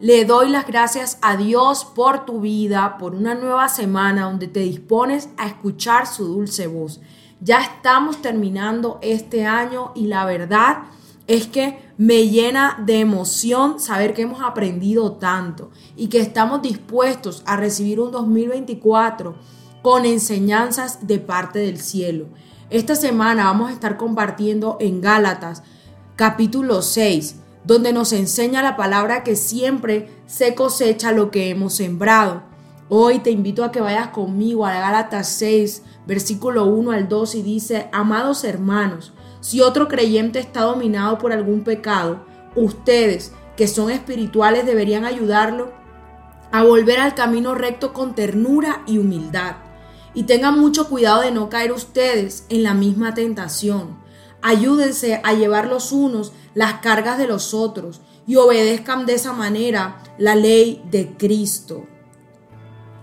Le doy las gracias a Dios por tu vida, por una nueva semana donde te dispones a escuchar su dulce voz. Ya estamos terminando este año y la verdad es que me llena de emoción saber que hemos aprendido tanto y que estamos dispuestos a recibir un 2024 con enseñanzas de parte del cielo. Esta semana vamos a estar compartiendo en Gálatas capítulo 6, donde nos enseña la palabra que siempre se cosecha lo que hemos sembrado. Hoy te invito a que vayas conmigo a Gálatas 6, versículo 1 al 2 y dice, amados hermanos, si otro creyente está dominado por algún pecado, ustedes que son espirituales deberían ayudarlo a volver al camino recto con ternura y humildad y tengan mucho cuidado de no caer ustedes en la misma tentación. Ayúdense a llevar los unos las cargas de los otros y obedezcan de esa manera la ley de Cristo.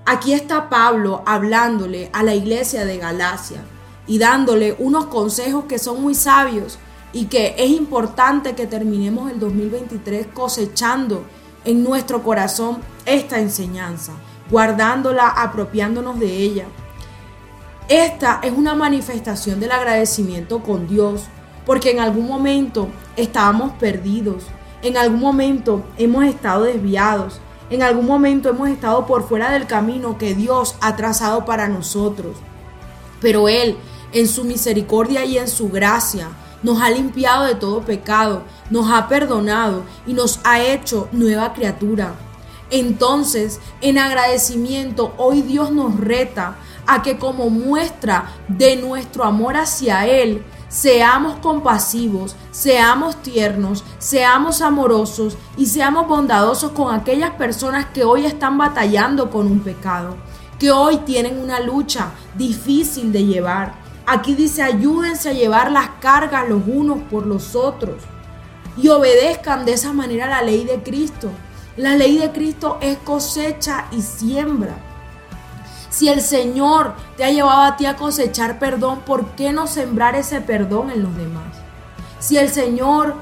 Aquí está Pablo hablándole a la iglesia de Galacia y dándole unos consejos que son muy sabios y que es importante que terminemos el 2023 cosechando en nuestro corazón esta enseñanza, guardándola, apropiándonos de ella esta es una manifestación del agradecimiento con Dios, porque en algún momento estábamos perdidos, en algún momento hemos estado desviados, en algún momento hemos estado por fuera del camino que Dios ha trazado para nosotros. Pero Él, en su misericordia y en su gracia, nos ha limpiado de todo pecado, nos ha perdonado y nos ha hecho nueva criatura. Entonces, en agradecimiento, hoy Dios nos reta a que como muestra de nuestro amor hacia Él, seamos compasivos, seamos tiernos, seamos amorosos y seamos bondadosos con aquellas personas que hoy están batallando con un pecado, que hoy tienen una lucha difícil de llevar. Aquí dice, ayúdense a llevar las cargas los unos por los otros y obedezcan de esa manera la ley de Cristo. La ley de Cristo es cosecha y siembra. Si el Señor te ha llevado a ti a cosechar perdón, ¿por qué no sembrar ese perdón en los demás? Si el Señor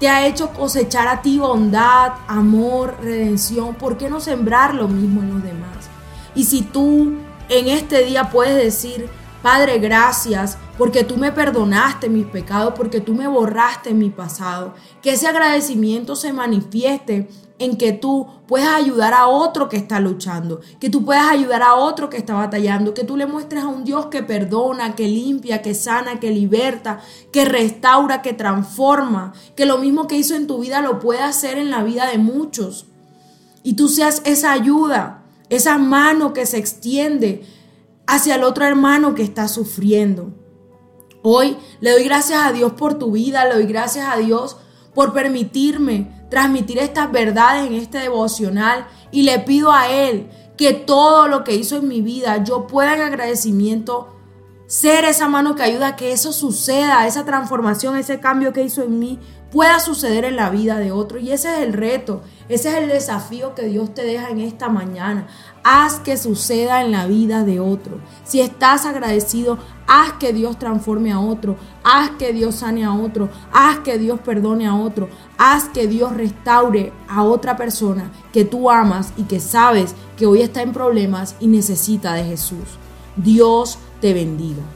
te ha hecho cosechar a ti bondad, amor, redención, ¿por qué no sembrar lo mismo en los demás? Y si tú en este día puedes decir, Padre, gracias porque tú me perdonaste mis pecados, porque tú me borraste mi pasado. Que ese agradecimiento se manifieste en que tú puedas ayudar a otro que está luchando, que tú puedas ayudar a otro que está batallando, que tú le muestres a un Dios que perdona, que limpia, que sana, que liberta, que restaura, que transforma, que lo mismo que hizo en tu vida lo puede hacer en la vida de muchos. Y tú seas esa ayuda, esa mano que se extiende hacia el otro hermano que está sufriendo. Hoy le doy gracias a Dios por tu vida, le doy gracias a Dios por permitirme transmitir estas verdades en este devocional y le pido a Él que todo lo que hizo en mi vida yo pueda en agradecimiento ser esa mano que ayuda a que eso suceda, esa transformación, ese cambio que hizo en mí pueda suceder en la vida de otro. Y ese es el reto, ese es el desafío que Dios te deja en esta mañana. Haz que suceda en la vida de otro. Si estás agradecido, haz que Dios transforme a otro, haz que Dios sane a otro, haz que Dios perdone a otro, haz que Dios restaure a otra persona que tú amas y que sabes que hoy está en problemas y necesita de Jesús. Dios te bendiga.